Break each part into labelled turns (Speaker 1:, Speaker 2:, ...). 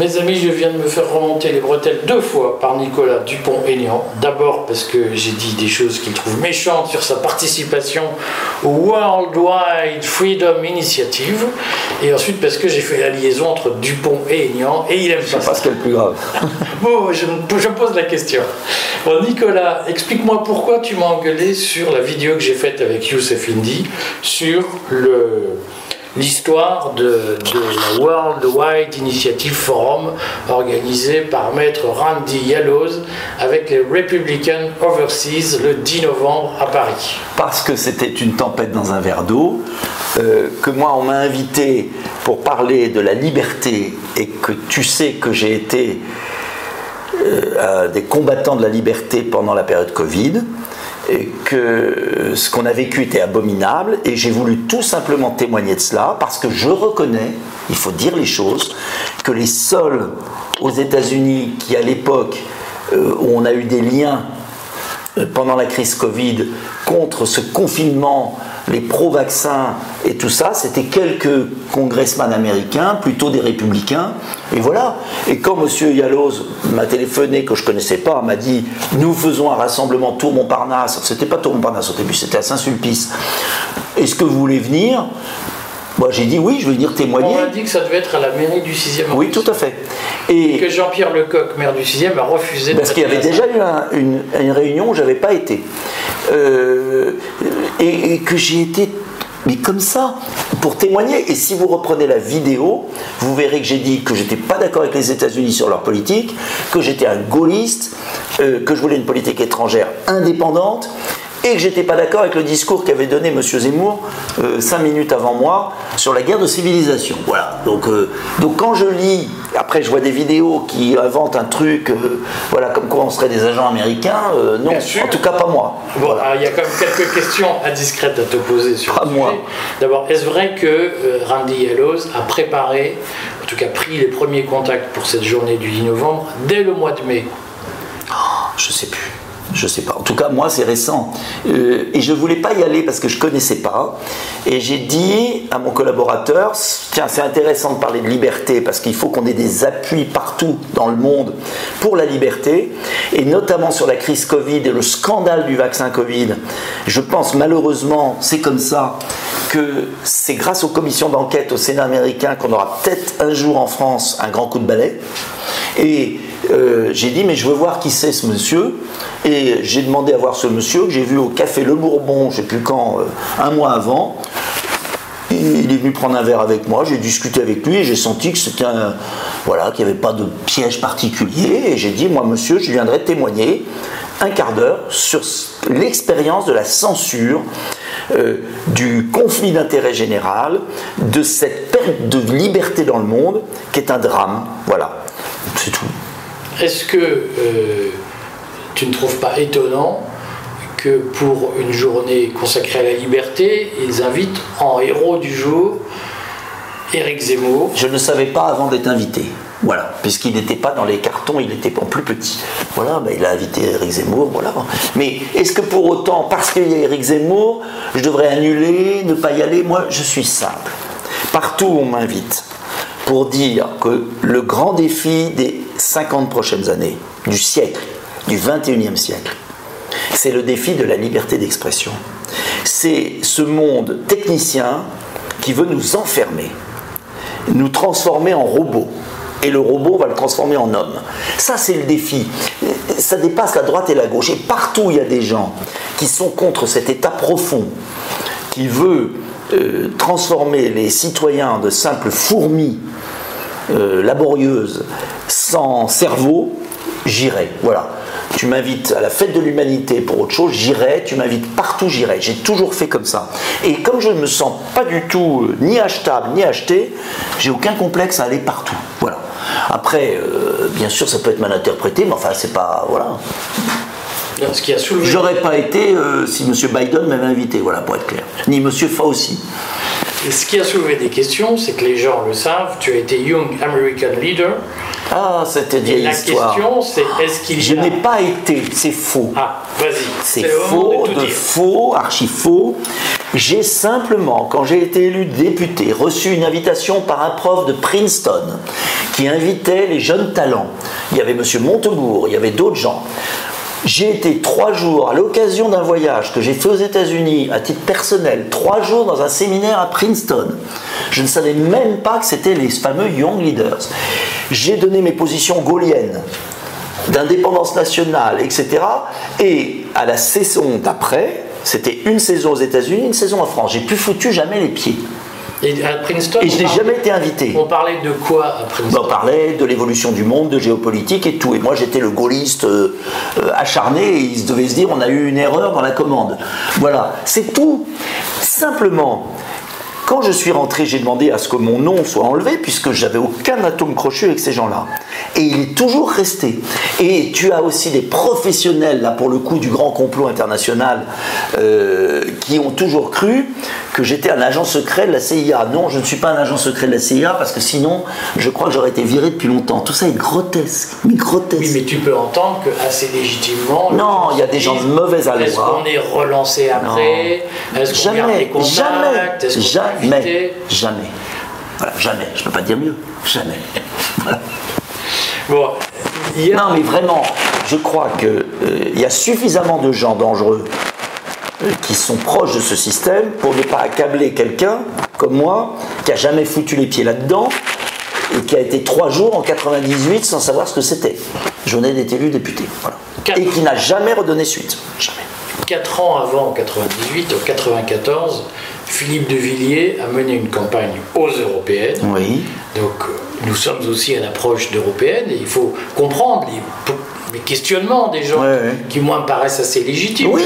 Speaker 1: Mes amis, je viens de me faire remonter les bretelles deux fois par Nicolas Dupont-Aignan. D'abord parce que j'ai dit des choses qu'il trouve méchantes sur sa participation au Worldwide Freedom Initiative. Et ensuite parce que j'ai fait la liaison entre Dupont et Aignan. Et il aime
Speaker 2: pas
Speaker 1: ça.
Speaker 2: ce qu'il y a le plus grave.
Speaker 1: bon, je, je pose la question. Bon, Nicolas, explique-moi pourquoi tu m'as engueulé sur la vidéo que j'ai faite avec Youssef Indy sur le l'histoire de, la World Wide Initiative Forum organisé par maître Randy Yallows avec les Republican Overseas le 10 novembre à Paris.
Speaker 2: Parce que c'était une tempête dans un verre d'eau, euh, que moi on m'a invité pour parler de la liberté et que tu sais que j'ai été euh, des combattants de la liberté pendant la période Covid que ce qu'on a vécu était abominable et j'ai voulu tout simplement témoigner de cela parce que je reconnais, il faut dire les choses, que les seuls aux États-Unis qui à l'époque euh, où on a eu des liens euh, pendant la crise Covid contre ce confinement les pro-vaccins et tout ça, c'était quelques congressmen américains, plutôt des républicains, et voilà. Et quand M. Yalloz m'a téléphoné, que je ne connaissais pas, m'a dit Nous faisons un rassemblement Tour Montparnasse, c'était pas Tour Montparnasse au début, c'était à Saint-Sulpice. Est-ce que vous voulez venir? Moi, j'ai dit oui, je vais venir témoigner.
Speaker 1: On a dit que ça devait être à la mairie du 6e
Speaker 2: Oui, tout à fait.
Speaker 1: Et, que Jean-Pierre Lecoq, maire du 6e, a refusé
Speaker 2: de Parce qu'il y avait déjà eu une, une, réunion où je n'avais pas été. Euh, et, que j'ai été mais comme ça, pour témoigner. Et si vous reprenez la vidéo, vous verrez que j'ai dit que j'étais pas d'accord avec les États-Unis sur leur politique, que j'étais un gaulliste, euh, que je voulais une politique étrangère indépendante, et que j'étais pas d'accord avec le discours qu'avait donné M. Zemmour euh, cinq minutes avant moi sur la guerre de civilisation. Voilà. Donc, euh, donc quand je lis, après je vois des vidéos qui inventent un truc, euh, voilà, comme quoi on serait des agents américains, non, en tout cas pas moi.
Speaker 1: Bon, il y a quand même quelques questions indiscrètes à te poser sur
Speaker 2: pas moi.
Speaker 1: D'abord, est-ce vrai que Randy Yellows a préparé, en tout cas pris les premiers contacts pour cette journée du 10 novembre dès le mois de mai?
Speaker 2: Oh, Je sais plus. Je sais pas. En tout cas, moi, c'est récent. Euh, et je voulais pas y aller parce que je connaissais pas. Et j'ai dit à mon collaborateur tiens, c'est intéressant de parler de liberté parce qu'il faut qu'on ait des appuis partout dans le monde pour la liberté. Et notamment sur la crise Covid et le scandale du vaccin Covid. Je pense malheureusement, c'est comme ça, que c'est grâce aux commissions d'enquête au Sénat américain qu'on aura peut-être un jour en France un grand coup de balai. Et euh, j'ai dit, mais je veux voir qui c'est ce monsieur. Et j'ai demandé à voir ce monsieur que j'ai vu au Café Le Bourbon, je ne sais plus quand, euh, un mois avant. il est venu prendre un verre avec moi, j'ai discuté avec lui et j'ai senti que c'était. Voilà, qu'il n'y avait pas de piège particulier. Et j'ai dit, moi, monsieur, je viendrai témoigner un quart d'heure sur l'expérience de la censure, euh, du conflit d'intérêt général, de cette perte de liberté dans le monde qui est un drame. Voilà, c'est tout.
Speaker 1: Est-ce que euh, tu ne trouves pas étonnant que pour une journée consacrée à la liberté, ils invitent en héros du jour Éric Zemmour?
Speaker 2: Je ne savais pas avant d'être invité. Voilà, puisqu'il n'était pas dans les cartons, il était en plus petit. Voilà, ben, il a invité Éric Zemmour. Mais est-ce que pour autant, parce qu'il y a Éric Zemmour, je devrais annuler, ne pas y aller? Moi, je suis simple. Partout où on m'invite, pour dire que le grand défi des 50 prochaines années, du siècle, du 21e siècle, c'est le défi de la liberté d'expression. C'est ce monde technicien qui veut nous enfermer, nous transformer en robots. Et le robot va le transformer en homme. Ça, c'est le défi. Ça dépasse la droite et la gauche. Et partout, il y a des gens qui sont contre cet état profond, qui veut euh, transformer les citoyens de simples fourmis euh, laborieuses, sans cerveau, j'irai. Voilà. Tu m'invites à la fête de l'humanité pour autre chose, j'irai. Tu m'invites partout, j'irai. J'ai toujours fait comme ça. Et comme je ne me sens pas du tout euh, ni achetable ni acheté, j'ai aucun complexe à aller partout. Voilà. Après, bien sûr, ça peut être mal interprété, mais enfin, c'est pas. Voilà. J'aurais pas été euh, si M. Biden m'avait invité, voilà, pour être clair. Ni M. Fauci.
Speaker 1: Et ce qui a soulevé des questions, c'est que les gens le savent, tu as été Young American Leader.
Speaker 2: Ah, c'était vieille
Speaker 1: la question, c'est est-ce qu'il
Speaker 2: Je n'ai pas été, c'est faux.
Speaker 1: Ah, vas-y.
Speaker 2: C'est faux, de, faux, archi faux. J'ai simplement, quand j'ai été élu député, reçu une invitation par un prof de Princeton qui invitait les jeunes talents. Il y avait M. Montebourg, il y avait d'autres gens. J'ai été trois jours à l'occasion d'un voyage que j'ai fait aux États-Unis à titre personnel, trois jours dans un séminaire à Princeton. Je ne savais même pas que c'était les fameux Young Leaders. J'ai donné mes positions gauliennes d'indépendance nationale, etc. Et à la saison d'après, c'était une saison aux États-Unis, une saison en France. J'ai plus foutu jamais les pieds.
Speaker 1: Et à Princeton,
Speaker 2: Et je n'ai
Speaker 1: on
Speaker 2: jamais été invité.
Speaker 1: On parlait de quoi à Princeton
Speaker 2: On parlait de l'évolution du monde, de géopolitique et tout. Et moi, j'étais le gaulliste euh, euh, acharné et il se devait se dire on a eu une erreur dans la commande. Voilà, c'est tout. Simplement, quand je suis rentré, j'ai demandé à ce que mon nom soit enlevé puisque j'avais aucun atome crochu avec ces gens-là. Et il est toujours resté. Et tu as aussi des professionnels, là pour le coup, du grand complot international, euh, qui ont toujours cru que j'étais un agent secret de la CIA. Non, je ne suis pas un agent secret de la CIA parce que sinon, je crois que j'aurais été viré depuis longtemps. Tout ça est grotesque, mais grotesque.
Speaker 1: Oui, mais tu peux entendre que assez légitimement.
Speaker 2: Non, il y a des gens de mauvaise
Speaker 1: Est-ce
Speaker 2: aloi.
Speaker 1: qu'on est relancé après? Est-ce qu'on garde
Speaker 2: Jamais,
Speaker 1: contacts?
Speaker 2: Jamais,
Speaker 1: Est-ce
Speaker 2: jamais,
Speaker 1: invité
Speaker 2: jamais. Voilà, jamais. Je peux pas dire mieux. Jamais. Voilà.
Speaker 1: Bon,
Speaker 2: Non, mais vraiment, je crois qu'il y a suffisamment de gens dangereux euh, qui sont proches de ce système pour ne pas accabler quelqu'un comme moi qui a jamais foutu les pieds là-dedans et qui a été trois jours en 98 sans savoir ce que c'était. Venais d'être élu député. Voilà.
Speaker 1: Quatre.
Speaker 2: Et qui n'a jamais redonné suite. Jamais.
Speaker 1: 4 ans avant, en 98, en 94, Philippe de Villiers a mené une campagne aux européennes.
Speaker 2: Oui.
Speaker 1: Donc euh, nous sommes aussi à l'approche d'européenne et il faut comprendre les, les questionnements des gens
Speaker 2: Ouais, ouais.
Speaker 1: qui moi me paraissent assez légitimes.
Speaker 2: Oui,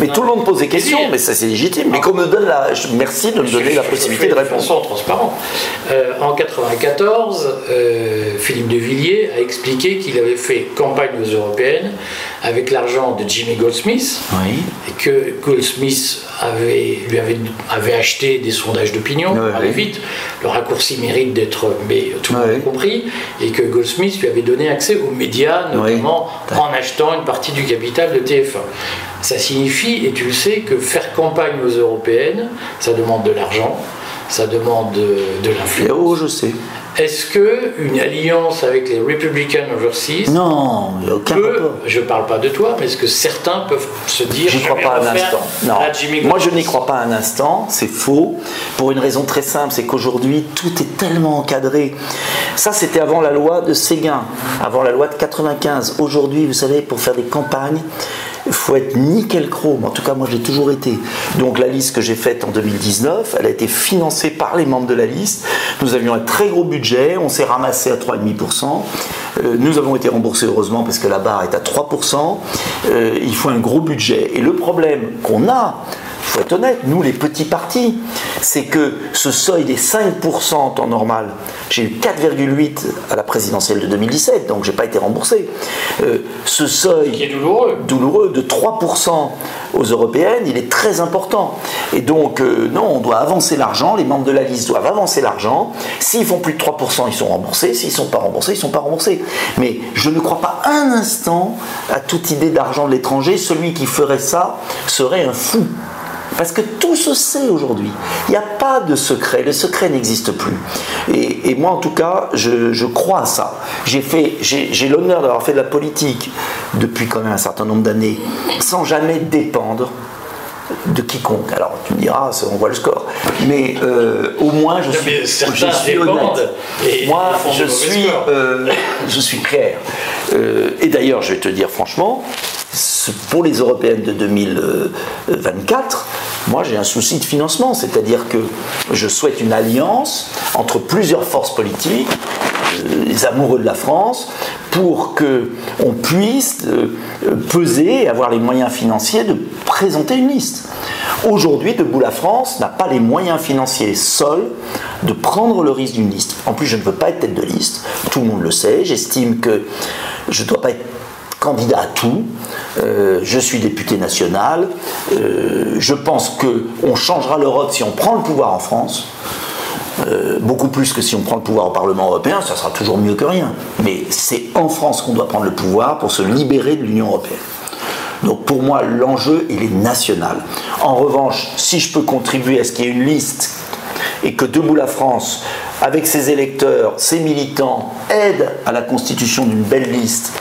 Speaker 2: mais tout le monde pose des questions, mais ça c'est légitime. Mais qu'on me donne la. Merci de me donner la possibilité de répondre.
Speaker 1: façon transparente. Euh, en 94, euh, Philippe de Villiers a expliqué qu'il avait fait campagne aux européennes avec l'argent de Jimmy Goldsmith
Speaker 2: Oui.
Speaker 1: et que Goldsmith avait, lui avait, avait acheté des sondages d'opinion, allez vite, le raccourci mérite d'être, mais tout le monde a compris, et que Goldsmith lui avait donné accès aux médias, notamment En achetant une partie du capital de TF1. Ça signifie, et tu le sais, que faire campagne aux européennes, ça demande de l'argent, ça demande de, de l'influence.
Speaker 2: oh, je sais.
Speaker 1: Est-ce que une alliance avec les Republican Overseas
Speaker 2: Non, n'y aucun
Speaker 1: peut,
Speaker 2: rapport.
Speaker 1: je ne parle pas de toi, mais est-ce que certains peuvent se dire je
Speaker 2: crois
Speaker 1: vais
Speaker 2: pas un instant. Non. Moi, je n'y crois pas un instant. C'est faux. Pour une raison très simple, c'est qu'aujourd'hui, tout est tellement encadré. Ça, c'était avant la loi de Séguin, avant la loi de 95. Aujourd'hui, vous savez, pour faire des campagnes, il faut être nickel chrome. En tout cas, moi, j'ai toujours été. Donc, la liste que j'ai faite en 2019, elle a été financée par les membres de la liste. Nous avions un très gros budget. On s'est ramassé à 3,5%. Euh, nous avons été remboursés, heureusement, parce que la barre est à 3%. Euh, il faut un gros budget. Et le problème qu'on a, faut être honnête, nous les petits partis, c'est que ce seuil des 5% en temps normal, j'ai eu 4,8 à la présidentielle de 2017, donc j'ai pas été remboursé. Euh, ce seuil
Speaker 1: qui est douloureux.
Speaker 2: douloureux de 3% aux européennes, il est très important. Et donc, euh, non, on doit avancer l'argent, les membres de la liste doivent avancer l'argent. S'ils font plus de 3%, ils sont remboursés. S'ils ne sont pas remboursés, ils ne sont pas remboursés. Mais je ne crois pas un instant à toute idée d'argent de l'étranger. Celui qui ferait ça serait un fou. Parce que tout se sait aujourd'hui. Il n'y a pas de secret. Le secret n'existe plus. Et, et moi, en tout cas, je, je crois à ça. J'ai fait, j'ai j'ai l'honneur d'avoir fait de la politique depuis quand même un certain nombre d'années, sans jamais dépendre de quiconque. Alors, tu me diras, on voit le score. Mais euh, au moins, je suis, je honnête.
Speaker 1: et
Speaker 2: Moi, je suis, euh, je suis clair. Euh, et d'ailleurs, je vais te dire franchement, pour les européennes de 2024, moi j'ai un souci de financement, c'est-à-dire que je souhaite une alliance entre plusieurs forces politiques, euh, les amoureux de la France, pour que on puisse euh, peser et avoir les moyens financiers de présenter une liste. Aujourd'hui, Debout la France n'a pas les moyens financiers seuls de prendre le risque d'une liste. En plus, je ne veux pas être tête de liste, tout le monde le sait. J'estime que je ne dois pas être candidat à tout. Euh, je suis député national. Euh, je pense qu'on changera l'Europe si on prend le pouvoir en France. Euh, beaucoup plus que si on prend le pouvoir au Parlement européen, ça sera toujours mieux que rien. Mais c'est en France qu'on doit prendre le pouvoir pour se libérer de l'Union européenne. Donc pour moi, l'enjeu, il est national. En revanche, si je peux contribuer à ce qu'il y ait une liste et que Debout la France, avec ses électeurs, ses militants, aide à la constitution d'une belle liste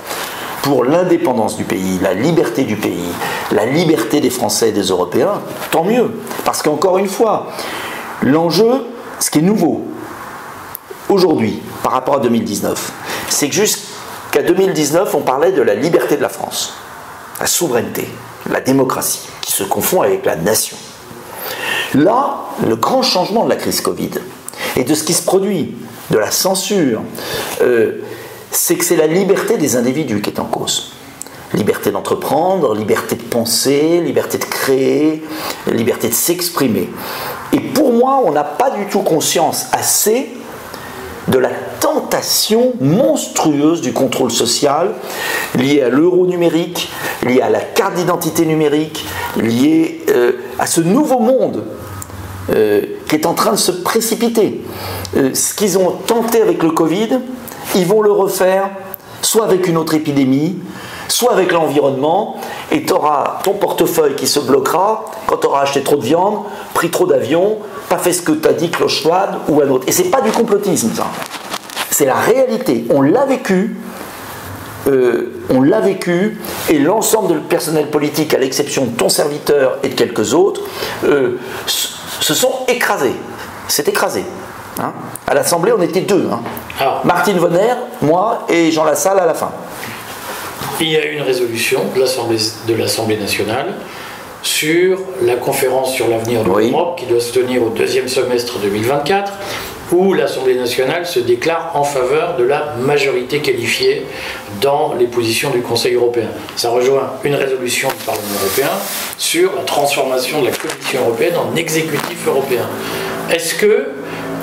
Speaker 2: pour l'indépendance du pays, la liberté du pays, la liberté des Français et des Européens, tant mieux. Parce qu'encore une fois, l'enjeu, ce qui est nouveau aujourd'hui par rapport à 2019, c'est que jusqu'à 2019, on parlait de la liberté de la France, la souveraineté, la démocratie, qui se confond avec la nation. Là, le grand changement de la crise Covid et de ce qui se produit, de la censure, euh, c'est que c'est la liberté des individus qui est en cause. Liberté d'entreprendre, liberté de penser, liberté de créer, liberté de s'exprimer. Et pour moi, on n'a pas du tout conscience assez de la tentation monstrueuse du contrôle social lié à l'euro numérique, lié à la carte d'identité numérique, lié euh, à ce nouveau monde euh, qui est en train de se précipiter. Euh, ce qu'ils ont tenté avec le Covid, ils vont le refaire soit avec une autre épidémie, soit avec l'environnement, et tu auras ton portefeuille qui se bloquera quand tu auras acheté trop de viande, pris trop d'avions, pas fait ce que tu as dit Klaus ou un autre. Et c'est pas du complotisme, ça. C'est la réalité. On l'a vécu. Euh, on l'a vécu et l'ensemble du personnel politique, à l'exception de ton serviteur et de quelques autres, se sont écrasés. C'est écrasé. Hein. à l'Assemblée, on était deux. Hein. Ah. Martine Vonner, moi et Jean Lassalle à la fin.
Speaker 1: Il y a une résolution de l'Assemblée nationale sur la conférence sur l'avenir de l'Europe qui doit se tenir au deuxième semestre 2024 où l'Assemblée nationale se déclare en faveur de la majorité qualifiée dans les positions du Conseil européen. Ça rejoint une résolution du Parlement européen sur la transformation de la Commission européenne en exécutif européen. Est-ce que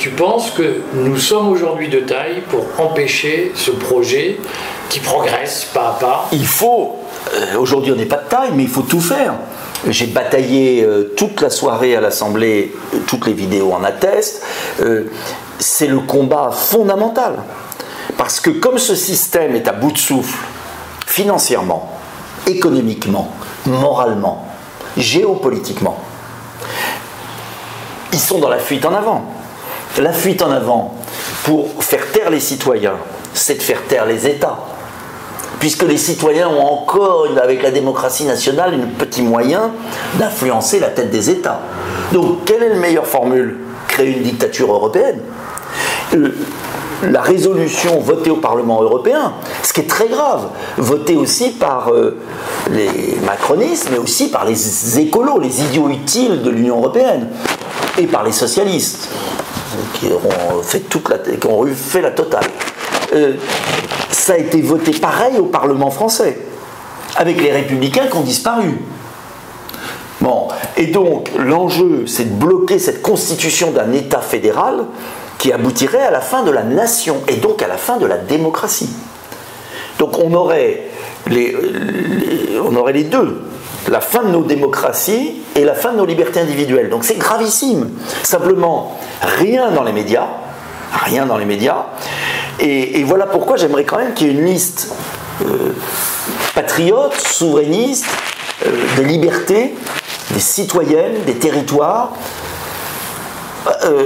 Speaker 1: tu penses que nous sommes aujourd'hui de taille pour empêcher ce projet qui progresse pas à pas?
Speaker 2: Il faut, euh, aujourd'hui on n'est pas de taille, mais il faut tout faire. J'ai bataillé euh, toute la soirée à l'Assemblée, toutes les vidéos en attestent. Euh, c'est le combat fondamental. Parce que comme ce système est à bout de souffle, financièrement, économiquement, moralement, géopolitiquement, ils sont dans la fuite en avant. La fuite en avant, pour faire taire les citoyens, c'est de faire taire les États. Puisque les citoyens ont encore, avec la démocratie nationale, un petit moyen d'influencer la tête des États. Donc, quelle est la meilleure formule? Créer une dictature européenne. La résolution votée au Parlement européen, ce qui est très grave, votée aussi par euh, les macronistes, mais aussi par les écolos, les idiots utiles de l'Union européenne, et par les socialistes, qui, ont fait la totale. Euh, ça a été voté pareil au Parlement français, avec les républicains qui ont disparu. Bon, et donc l'enjeu, c'est de bloquer cette constitution d'un État fédéral qui aboutirait à la fin de la nation et donc à la fin de la démocratie. Donc on aurait les, on aurait les deux, la fin de nos démocraties et la fin de nos libertés individuelles. Donc c'est gravissime. Simplement, rien dans les médias, rien dans les médias, et, voilà pourquoi j'aimerais quand même qu'il y ait une liste euh, patriote, souverainiste, euh, de liberté, des citoyennes, des territoires, euh,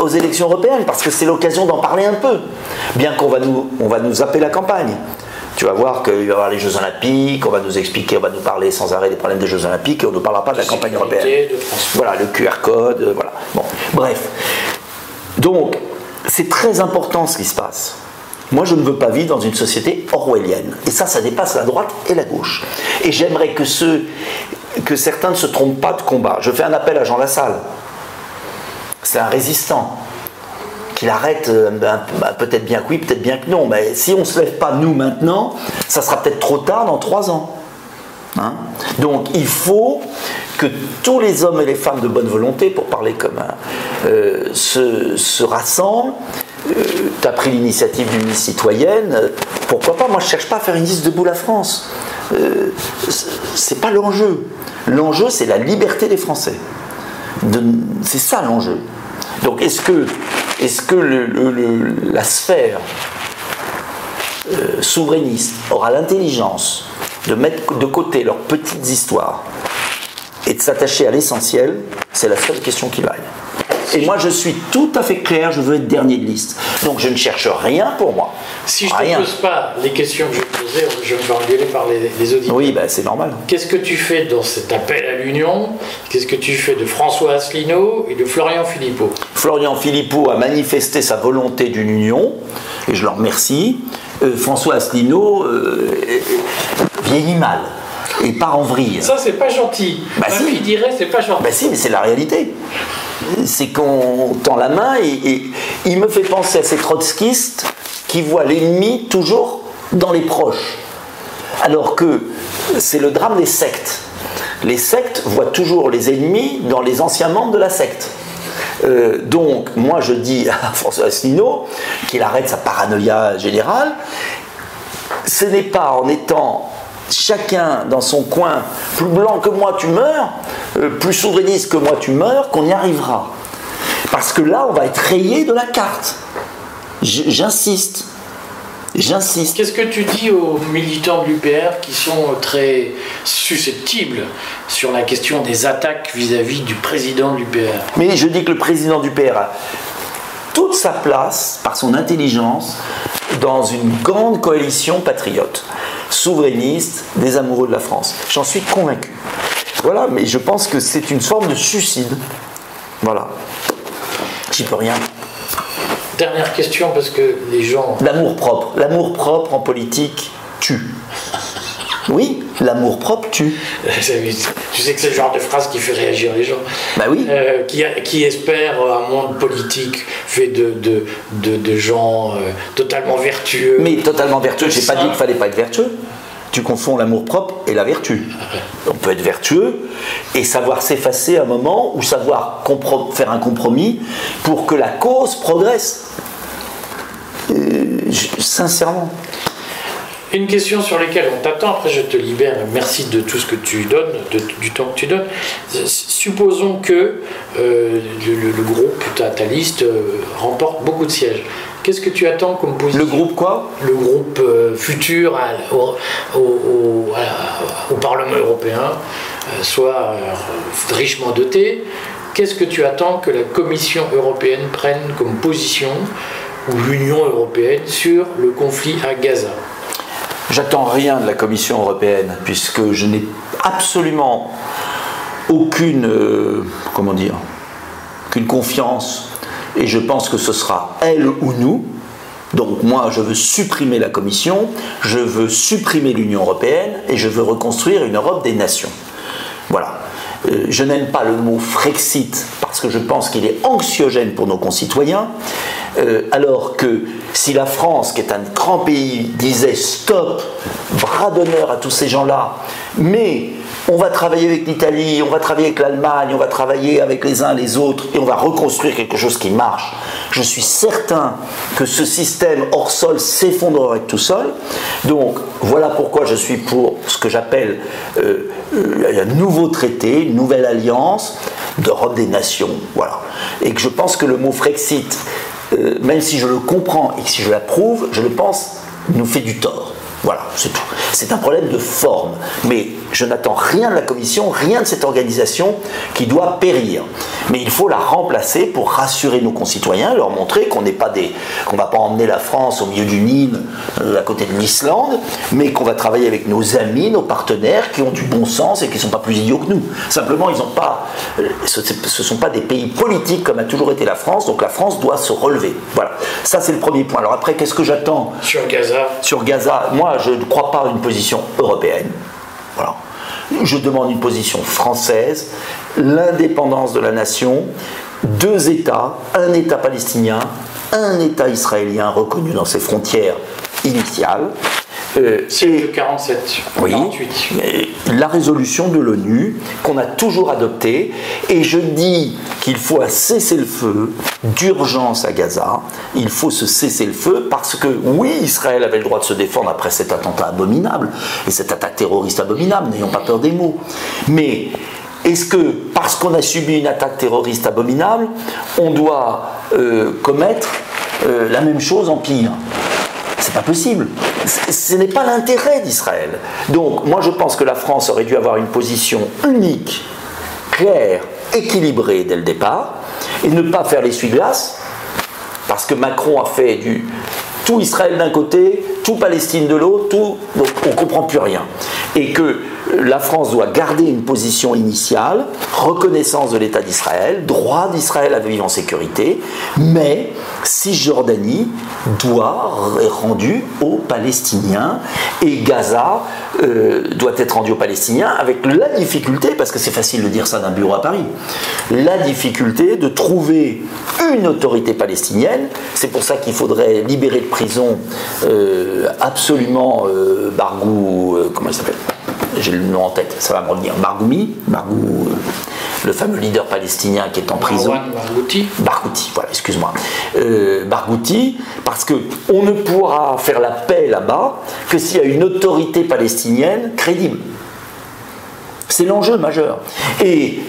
Speaker 2: aux élections européennes, parce que c'est l'occasion d'en parler un peu, bien qu'on va nous, va nous appeler la campagne. Tu vas voir qu'il va y avoir les Jeux Olympiques, on va nous expliquer, on va nous parler sans arrêt des problèmes des Jeux Olympiques, et on ne parlera pas de la campagne européenne. Voilà, le QR code, voilà. Bon, bref. Donc, c'est très important ce qui se passe. Moi, je ne veux pas vivre dans une société orwellienne. Et ça, ça dépasse la droite et la gauche. Et j'aimerais que, ceux, que certains ne se trompent pas de combat. Je fais un appel à Jean Lassalle. C'est un résistant. Qu'il arrête, euh, ben, ben, peut-être bien que oui, peut-être bien que non. Mais si on ne se lève pas, nous, maintenant, ça sera peut-être trop tard dans trois ans. Hein Donc il faut que tous les hommes et les femmes de bonne volonté, pour parler comme un, euh, se, rassemblent. Euh, tu as pris l'initiative d'une liste citoyenne, pourquoi pas Moi je cherche pas à faire une liste debout la France. Euh, c'est pas l'enjeu. L'enjeu c'est la liberté des Français. C'est ça l'enjeu. Donc est-ce que, est -ce que la sphère souverainiste aura l'intelligence de mettre de côté leurs petites histoires et de s'attacher à l'essentiel, c'est la seule question qui vaille. Et moi, je suis tout à fait clair, je veux être dernier de liste. Donc, je ne cherche rien pour moi.
Speaker 1: Si je ne te pose pas les questions que je je me fais engueuler par les, auditeurs.
Speaker 2: Oui, ben, c'est normal.
Speaker 1: Qu'est-ce que tu fais dans cet appel à l'union? Qu'est-ce que tu fais de François Asselineau et de Florian Philippot?
Speaker 2: Florian Philippot a manifesté sa volonté d'une union, et je le remercie. Euh, François Asselineau euh, vieillit mal et part en vrille.
Speaker 1: Ça, c'est pas gentil.
Speaker 2: Bah
Speaker 1: si. dirait, c'est pas gentil.
Speaker 2: Bah si, mais c'est la réalité. C'est qu'on tend la main et, il me fait penser à ces trotskistes qui voient l'ennemi toujours dans les proches. Alors que c'est le drame des sectes. Les sectes voient toujours les ennemis dans les anciens membres de la secte. Euh, donc, moi, je dis à François Asselineau qu'il arrête sa paranoïa générale. Ce n'est pas en étant chacun dans son coin, plus blanc que moi tu meurs, euh, plus souverainiste que moi tu meurs, qu'on y arrivera. Parce que là, on va être rayé de la carte. J'insiste. J'insiste.
Speaker 1: Qu'est-ce que tu dis aux militants de l'UPR qui sont très susceptibles sur la question des attaques vis-à-vis du président de l'UPR
Speaker 2: Mais je dis que le président du l'UPR a toute sa place, par son intelligence, dans une grande coalition patriote souverainiste des amoureux de la France. J'en suis convaincu. Voilà, mais je pense que c'est une forme de suicide. Voilà. J'y peux rien.
Speaker 1: Dernière question, parce que les gens.
Speaker 2: L'amour propre. L'amour propre en politique tue. Oui, l'amour propre tue.
Speaker 1: tu sais que c'est le genre de phrase qui fait réagir les gens.
Speaker 2: Bah oui.
Speaker 1: Euh, qui, qui espèrent un monde politique fait de, de, de, gens euh, totalement vertueux.
Speaker 2: Mais totalement vertueux, j'ai pas dit qu'il fallait pas être vertueux. Tu confonds l'amour propre et la vertu. On peut être vertueux et savoir s'effacer un moment ou savoir faire un compromis pour que la cause progresse. Euh, sincèrement.
Speaker 1: Une question sur laquelle on t'attend, après je te libère, merci de tout ce que tu donnes, du temps que tu donnes. Supposons que euh, le, groupe, ta, euh, remporte beaucoup de sièges. Qu'est-ce que tu attends comme position
Speaker 2: Le groupe quoi?
Speaker 1: Le groupe euh, futur au, Parlement européen soit richement doté. Qu'est-ce que tu attends que la Commission européenne prenne comme position ou l'Union européenne sur le conflit à Gaza?
Speaker 2: J'attends rien de la Commission européenne, puisque je n'ai absolument aucune, euh, comment dire, aucune confiance, et je pense que ce sera elle ou nous. Donc moi, je veux supprimer la Commission, je veux supprimer l'Union européenne, et je veux reconstruire une Europe des nations. Voilà. Euh, je n'aime pas le mot Frexit parce que je pense qu'il est anxiogène pour nos concitoyens, euh, alors que si la France, qui est un grand pays, disait stop, bras d'honneur à tous ces gens-là, mais on va travailler avec l'Italie, on va travailler avec l'Allemagne, on va travailler avec les uns les autres et on va reconstruire quelque chose qui marche. Je suis certain que ce système hors sol s'effondrerait tout seul. Donc voilà pourquoi je suis pour ce que j'appelle euh, euh, un nouveau traité, une nouvelle alliance d'Europe des nations. Voilà. Et que je pense que le mot Frexit, euh, même si je le comprends et si je l'approuve, je le pense, nous fait du tort. Voilà, c'est tout. C'est un problème de forme. Mais je n'attends rien de la Commission, rien de cette organisation qui doit périr. Mais il faut la remplacer pour rassurer nos concitoyens, leur montrer qu'on n'est pas des, qu'on va pas emmener la France au milieu du Nil, euh, à côté de l'Islande, mais qu'on va travailler avec nos amis, nos partenaires qui ont du bon sens et qui ne sont pas plus idiots que nous. Simplement, ils ont pas, euh, ce ne sont pas des pays politiques comme a toujours été la France, donc la France doit se relever. Voilà, ça c'est le premier point. Alors après, qu'est-ce que j'attends?
Speaker 1: Sur Gaza.
Speaker 2: Sur Gaza, moi je ne crois pas à une position européenne. Je demande une position française, l'indépendance de la nation, deux États, un État palestinien, un État israélien reconnu dans ses frontières initiales,
Speaker 1: euh, c'est le 47,
Speaker 2: oui, 48. La résolution de l'ONU qu'on a toujours adoptée, et je dis qu'il faut un cessez-le-feu d'urgence à Gaza. Il faut ce cessez-le-feu parce que oui, Israël avait le droit de se défendre après cet attentat abominable et cette attaque terroriste abominable. N'ayons pas peur des mots, mais est-ce que parce qu'on a subi une attaque terroriste abominable, on doit euh, commettre euh, la même chose en pire? C'est pas possible. Ce n'est pas l'intérêt d'Israël. Donc, moi, je pense que la France aurait dû avoir une position unique, claire, équilibrée dès le départ. et ne pas faire l'essuie-glace, parce que Macron a fait tout Israël d'un côté, tout Palestine de l'autre, tout, donc on comprend plus rien. Et que la France doit garder une position initiale, reconnaissance de l'État d'Israël, droit d'Israël à vivre en sécurité, mais Cisjordanie doit être rendue aux Palestiniens et Gaza euh, doit être rendue aux Palestiniens avec la difficulté, parce que c'est facile de dire ça d'un bureau à Paris, la difficulté de trouver une autorité palestinienne. C'est pour ça qu'il faudrait libérer de prison euh, absolument euh, Bargou, comment il s'appelle? J'ai le nom en tête, ça va me revenir, Bargoumi, Bargou, euh, le fameux leader palestinien qui est en prison.
Speaker 1: Barghouti.
Speaker 2: Barghouti, voilà, excuse-moi. Euh, Barghouti, parce qu'on ne pourra faire la paix là-bas que s'il y a une autorité palestinienne crédible. C'est l'enjeu majeur. Et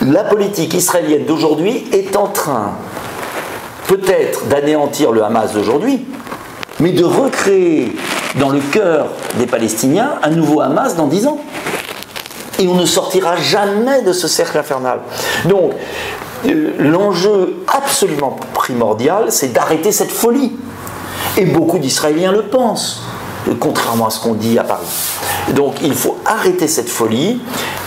Speaker 2: la politique israélienne d'aujourd'hui est en train peut-être d'anéantir le Hamas d'aujourd'hui, mais de recréer dans le cœur des Palestiniens un nouveau Hamas dans dix ans. Et on ne sortira jamais de ce cercle infernal. Donc, euh, l'enjeu absolument primordial, c'est d'arrêter cette folie. Et beaucoup d'Israéliens le pensent, contrairement à ce qu'on dit à Paris. Donc il faut arrêter cette folie.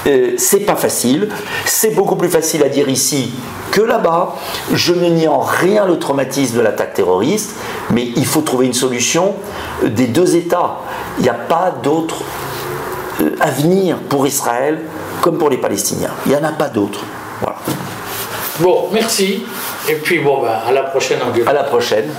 Speaker 2: Euh, c'est pas facile. C'est beaucoup plus facile à dire ici que là-bas. Je ne nie en rien le traumatisme de l'attaque terroriste, mais il faut trouver une solution des deux États. Il n'y a pas d'autre euh, avenir pour Israël comme pour les Palestiniens. Il n'y en a pas d'autre. Voilà.
Speaker 1: Bon, merci. Et puis bon, bah, à la prochaine.
Speaker 2: À la prochaine.